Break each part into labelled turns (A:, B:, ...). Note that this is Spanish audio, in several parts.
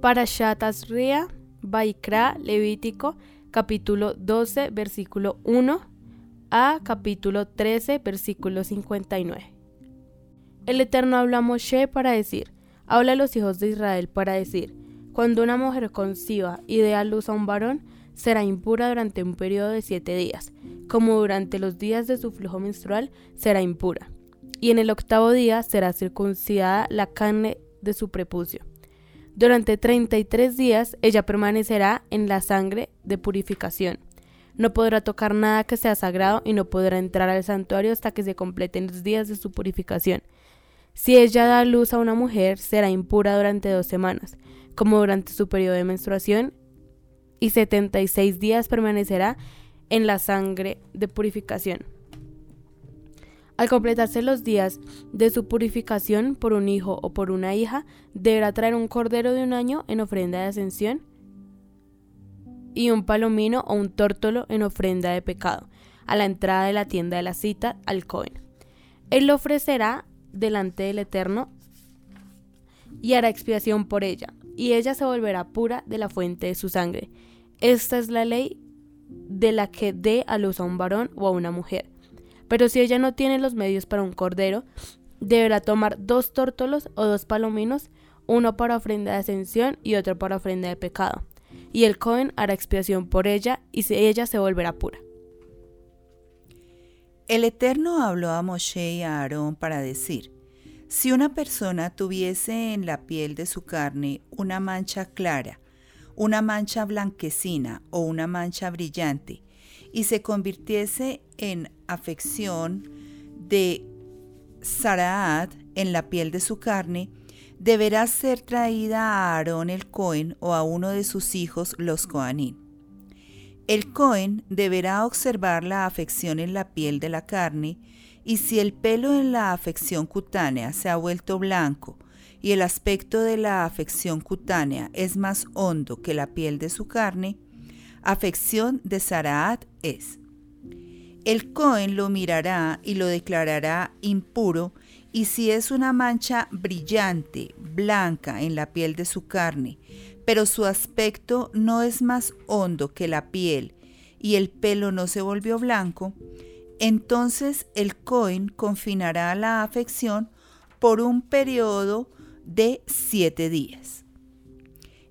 A: Para Ria, Baikra, Levítico, capítulo 12, versículo 1 a capítulo 13, versículo 59. El Eterno habla a Moshe para decir, habla a los hijos de Israel para decir, cuando una mujer conciba y dé a luz a un varón, será impura durante un periodo de siete días, como durante los días de su flujo menstrual será impura. Y en el octavo día será circuncidada la carne de su prepucio. Durante treinta y tres días ella permanecerá en la sangre de purificación. No podrá tocar nada que sea sagrado y no podrá entrar al santuario hasta que se completen los días de su purificación. Si ella da luz a una mujer, será impura durante dos semanas, como durante su periodo de menstruación, y 76 días permanecerá en la sangre de purificación. Al completarse los días de su purificación por un hijo o por una hija, deberá traer un cordero de un año en ofrenda de ascensión y un palomino o un tórtolo en ofrenda de pecado, a la entrada de la tienda de la cita al Cohen. Él lo ofrecerá delante del Eterno y hará expiación por ella, y ella se volverá pura de la fuente de su sangre. Esta es la ley de la que dé a luz a un varón o a una mujer. Pero si ella no tiene los medios para un cordero, deberá tomar dos tórtolos o dos palominos, uno para ofrenda de ascensión y otro para ofrenda de pecado. Y el Cohen hará expiación por ella y ella se volverá pura.
B: El Eterno habló a Moshe y a Aarón para decir, si una persona tuviese en la piel de su carne una mancha clara, una mancha blanquecina o una mancha brillante, y se convirtiese en afección de Saraat en la piel de su carne, deberá ser traída a Aarón el Cohen o a uno de sus hijos los Coanín. El Cohen deberá observar la afección en la piel de la carne y si el pelo en la afección cutánea se ha vuelto blanco y el aspecto de la afección cutánea es más hondo que la piel de su carne, afección de Saraat es. El Cohen lo mirará y lo declarará impuro y si es una mancha brillante, blanca en la piel de su carne, pero su aspecto no es más hondo que la piel y el pelo no se volvió blanco, entonces el Cohen confinará la afección por un periodo de siete días.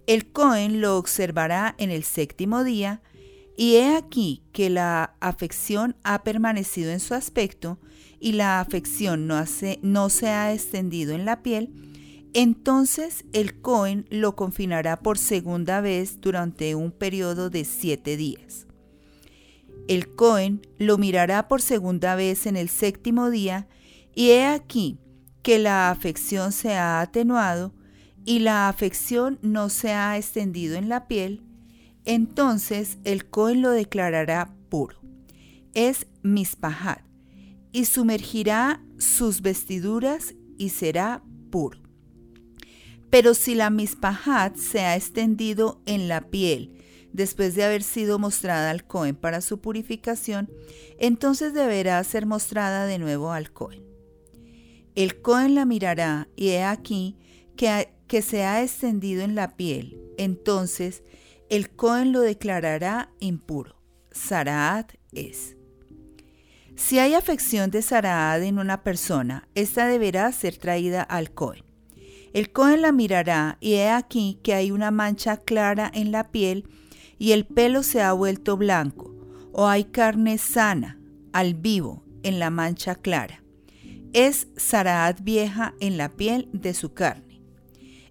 B: El Cohen lo observará en el séptimo día, y he aquí que la afección ha permanecido en su aspecto y la afección no, se ha extendido en la piel, entonces el Cohen lo confinará por segunda vez durante un periodo de siete días. El Cohen lo mirará por segunda vez en el séptimo día, y he aquí que la afección se ha atenuado y la afección no se ha extendido en la piel, entonces el Cohen lo declarará puro. Es mispahat, y sumergirá sus vestiduras y será puro. Pero si la mispahat se ha extendido en la piel, después de haber sido mostrada al Cohen para su purificación, entonces deberá ser mostrada de nuevo al Cohen. El Cohen la mirará y he aquí que, que se ha extendido en la piel, entonces el Cohen lo declarará impuro. Saraat es. Si hay afección de Saraat en una persona, esta deberá ser traída al Cohen. El Cohen la mirará y he aquí que hay una mancha clara en la piel y el pelo se ha vuelto blanco, o hay carne sana, al vivo, en la mancha clara. Es Saraat vieja en la piel de su carne.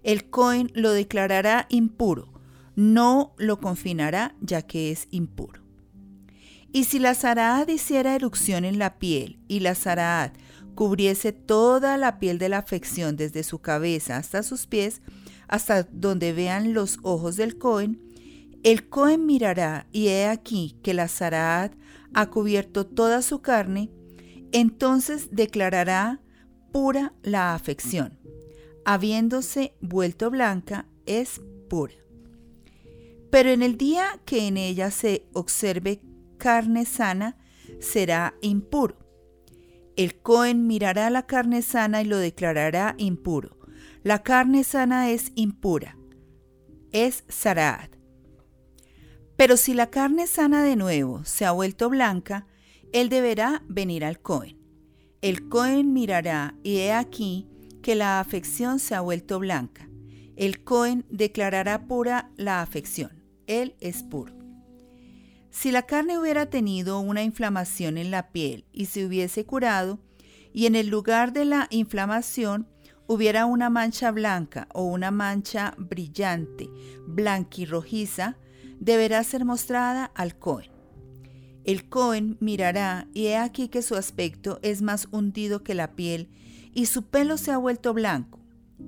B: El Cohen lo declarará impuro, no lo confinará ya que es impuro. Y si la Saraat hiciera erupción en la piel y la Saraat cubriese toda la piel de la afección desde su cabeza hasta sus pies, hasta donde vean los ojos del Cohen, el Cohen mirará y he aquí que la Saraat ha cubierto toda su carne, entonces declarará pura la afección. Habiéndose vuelto blanca, es pura. Pero en el día que en ella se observe carne sana, será impuro. El Cohen mirará la carne sana y lo declarará impuro. La carne sana es impura es Saraat. Pero si la carne sana de nuevo se ha vuelto blanca, él deberá venir al Cohen. El Cohen mirará y he aquí que la afección se ha vuelto blanca. El Cohen declarará pura la afección. Él es puro. Si la carne hubiera tenido una inflamación en la piel y se hubiese curado, y en el lugar de la inflamación hubiera una mancha blanca o una mancha brillante, blanquirrojiza, deberá ser mostrada al Cohen. El Cohen mirará y he aquí que su aspecto es más hundido que la piel y su pelo se ha vuelto blanco.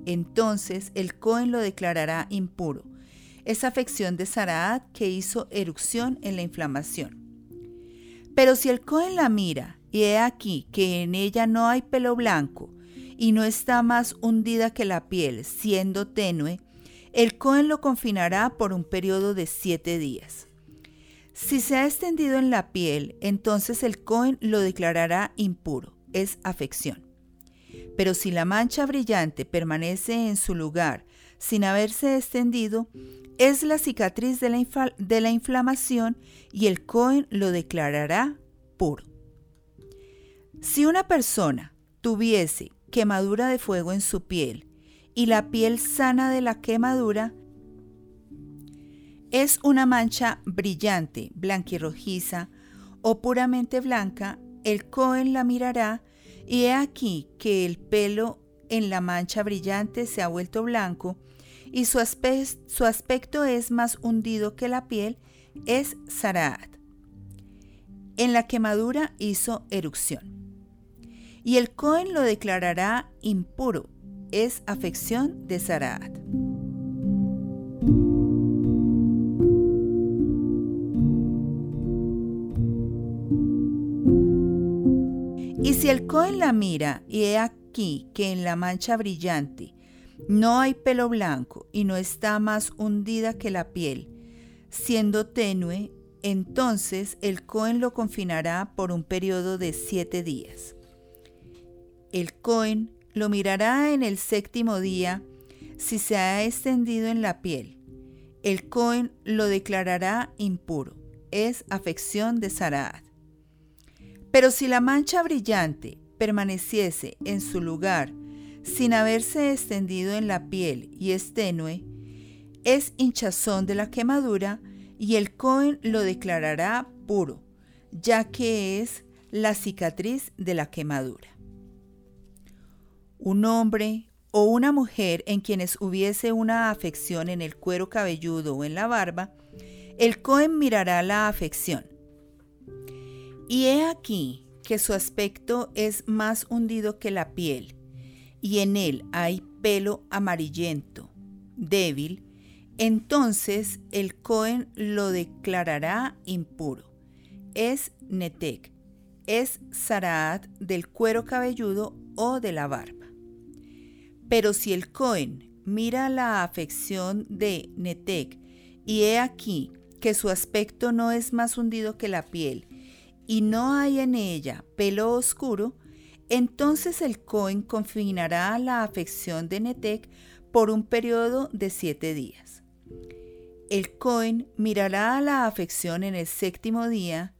B: Entonces el Cohen lo declarará impuro. Es afección de Saraat que hizo erupción en la inflamación. Pero si el Cohen la mira y he aquí que en ella no hay pelo blanco, y no está más hundida que la piel, siendo tenue, el Cohen lo confinará por un periodo de siete días. Si se ha extendido en la piel, entonces el Cohen lo declarará impuro, es afección. Pero si la mancha brillante permanece en su lugar sin haberse extendido, es la cicatriz de la, inflamación y el Cohen lo declarará puro. Si una persona tuviese quemadura de fuego en su piel y la piel sana de la quemadura es una mancha brillante, blanquirrojiza o puramente blanca, el Cohen la mirará y he aquí que el pelo en la mancha brillante se ha vuelto blanco y su, aspecto es más hundido que la piel, es Saraat. En la quemadura hizo erupción y el Cohen lo declarará impuro, es afección de Saraat. Si el Cohen la mira y he aquí que en la mancha brillante no hay pelo blanco y no está más hundida que la piel, siendo tenue, entonces el Cohen lo confinará por un periodo de siete días. El Cohen lo mirará en el séptimo día si se ha extendido en la piel. El Cohen lo declarará impuro. Es afección de Saraat. Pero si la mancha brillante permaneciese en su lugar sin haberse extendido en la piel y es tenue, es hinchazón de la quemadura y el Cohen lo declarará puro, ya que es la cicatriz de la quemadura un hombre o una mujer en quienes hubiese una afección en el cuero cabelludo o en la barba, el Cohen mirará la afección. Y he aquí que su aspecto es más hundido que la piel, y en él hay pelo amarillento, débil, entonces el Cohen lo declarará impuro. Es Netek, es Saraat del cuero cabelludo o de la barba. Pero si el Cohen mira la afección de Netek y he aquí que su aspecto no es más hundido que la piel y no hay en ella pelo oscuro, entonces el Cohen confinará la afección de Netek por un periodo de siete días. El Cohen mirará la afección en el séptimo día,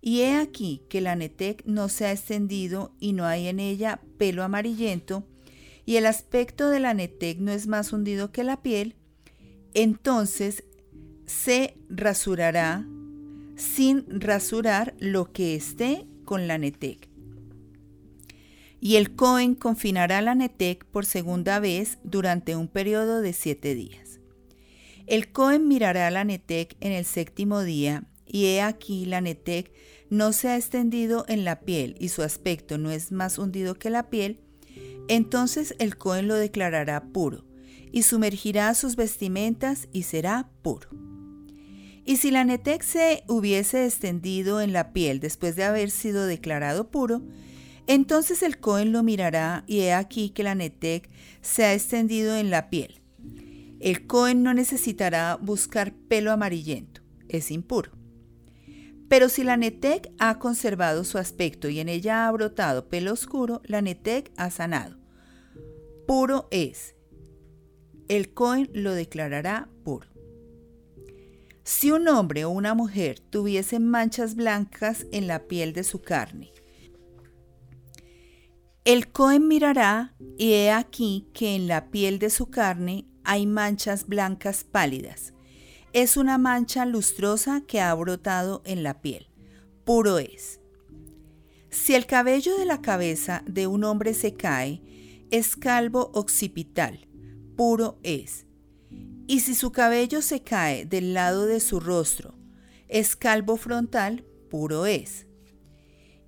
B: y he aquí que la Netek no se ha extendido y no hay en ella pelo amarillento, y el aspecto de la netec no es más hundido que la piel, entonces se rasurará sin rasurar lo que esté con la netec. Y el Cohen confinará la netec por segunda vez durante un periodo de siete días. El Cohen mirará la netec en el séptimo día, y he aquí la netec no se ha extendido en la piel y su aspecto no es más hundido que la piel, entonces el Cohen lo declarará puro, y sumergirá sus vestimentas y será puro. Y si la netec se hubiese extendido en la piel después de haber sido declarado puro, entonces el Cohen lo mirará y he aquí que la netec se ha extendido en la piel. El Cohen no necesitará buscar pelo amarillento, es impuro. Pero si la netec ha conservado su aspecto y en ella ha brotado pelo oscuro, la netec ha sanado. Puro es. El Cohen lo declarará. Si un hombre o una mujer tuviesen manchas blancas en la piel de su carne, el Cohen mirará y he aquí que en la piel de su carne hay manchas blancas pálidas. Es una mancha lustrosa que ha brotado en la piel. Puro es. Si el cabello de la cabeza de un hombre se cae, es calvo occipital. Puro es. Y si su cabello se cae del lado de su rostro, es calvo frontal, puro es.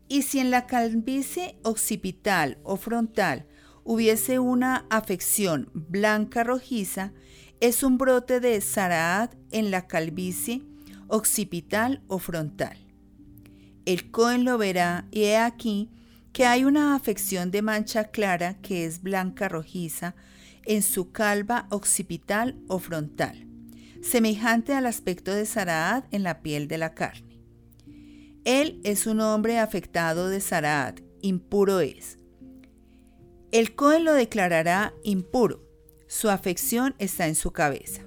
B: Y si en la calvicie occipital o frontal hubiese una afección blanca rojiza, es un brote de Saraad en la calvicie occipital o frontal. El Cohen lo verá y he aquí que hay una afección de mancha clara que es blanca rojiza en su calva occipital o frontal, semejante al aspecto de Saraad en la piel de la carne. Él es un hombre afectado de Saraat, impuro es. El Cohen lo declarará impuro. Su afección está en su cabeza.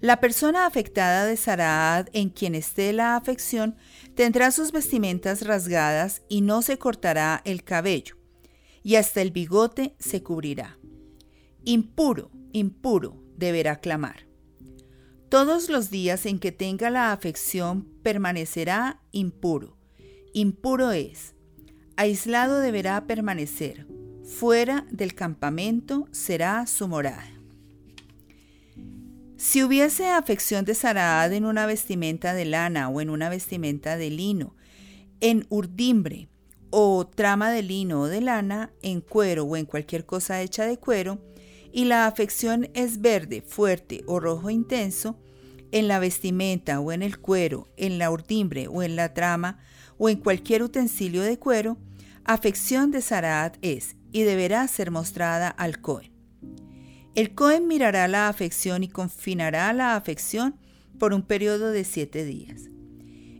B: La persona afectada de Saraad en quien esté la afección tendrá sus vestimentas rasgadas y no se cortará el cabello, y hasta el bigote se cubrirá. Impuro, impuro, deberá clamar. Todos los días en que tenga la afección permanecerá impuro. Impuro es. Aislado deberá permanecer. Fuera del campamento será su morada. Si hubiese afección de Saraad en una vestimenta de lana o en una vestimenta de lino, en urdimbre o trama de lino o de lana, en cuero o en cualquier cosa hecha de cuero, y la afección es verde, fuerte o rojo intenso, en la vestimenta o en el cuero, en la urdimbre o en la trama o en cualquier utensilio de cuero, afección de Saraat es y deberá ser mostrada al Cohen. El Cohen mirará la afección y confinará la afección por un periodo de siete días.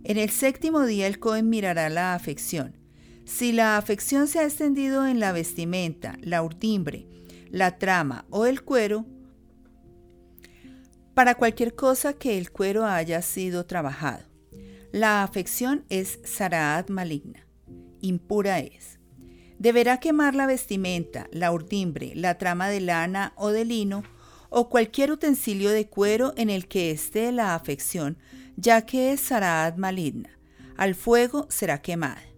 B: En el séptimo día el Cohen mirará la afección. Si la afección se ha extendido en la vestimenta, la urdimbre, la trama o el cuero, para cualquier cosa que el cuero haya sido trabajado. La afección es saraad maligna, impura es. Deberá quemar la vestimenta, la urdimbre, la trama de lana o de lino, o cualquier utensilio de cuero en el que esté la afección, ya que es saraad maligna. Al fuego será quemada.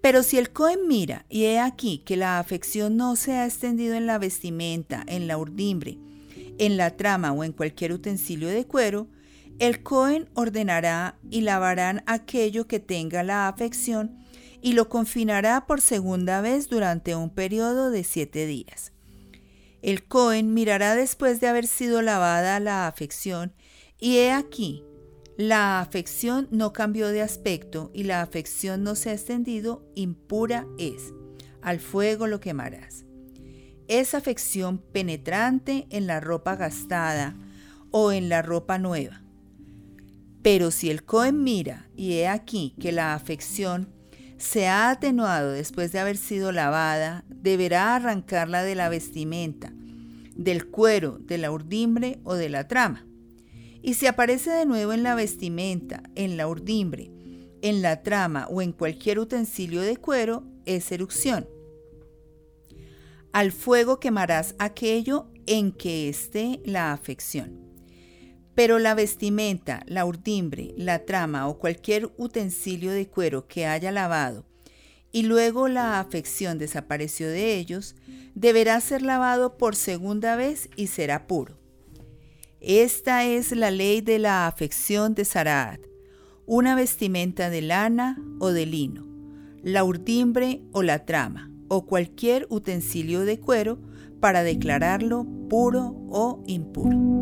B: Pero si el Cohen mira y he aquí que la afección no se ha extendido en la vestimenta, en la urdimbre, en la trama o en cualquier utensilio de cuero, el Cohen ordenará y lavarán aquello que tenga la afección y lo confinará por segunda vez durante un periodo de siete días. El Cohen mirará después de haber sido lavada la afección y he aquí, la afección no cambió de aspecto y la afección no se ha extendido, impura es. Al fuego lo quemarás esa afección penetrante en la ropa gastada o en la ropa nueva. Pero si el Cohen mira y he aquí que la afección se ha atenuado después de haber sido lavada, deberá arrancarla de la vestimenta, del cuero, de la urdimbre o de la trama. Y si aparece de nuevo en la vestimenta, en la urdimbre, en la trama o en cualquier utensilio de cuero, es erupción al fuego quemarás aquello en que esté la afección. Pero la vestimenta, la urdimbre, la trama o cualquier utensilio de cuero que haya lavado y luego la afección desapareció de ellos, deberá ser lavado por segunda vez y será puro. Esta es la ley de la afección de Saraat, una vestimenta de lana o de lino, la urdimbre o la trama o cualquier utensilio de cuero para declararlo puro o impuro.